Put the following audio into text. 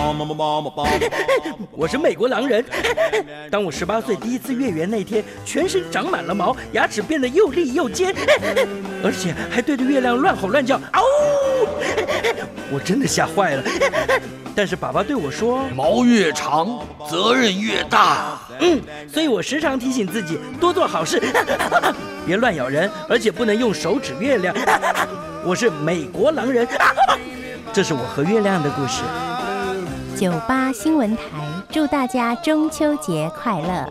我是美国狼人。当我十八岁第一次月圆那天，全身长满了毛，牙齿变得又利又尖，而且还对着月亮乱吼乱叫，嗷呜！我真的吓坏了。但是爸爸对我说：“毛越长，责任越大。”嗯，所以我时常提醒自己多做好事，别乱咬人，而且不能用手指月亮。我是美国狼人，这是我和月亮的故事。九八新闻台祝大家中秋节快乐。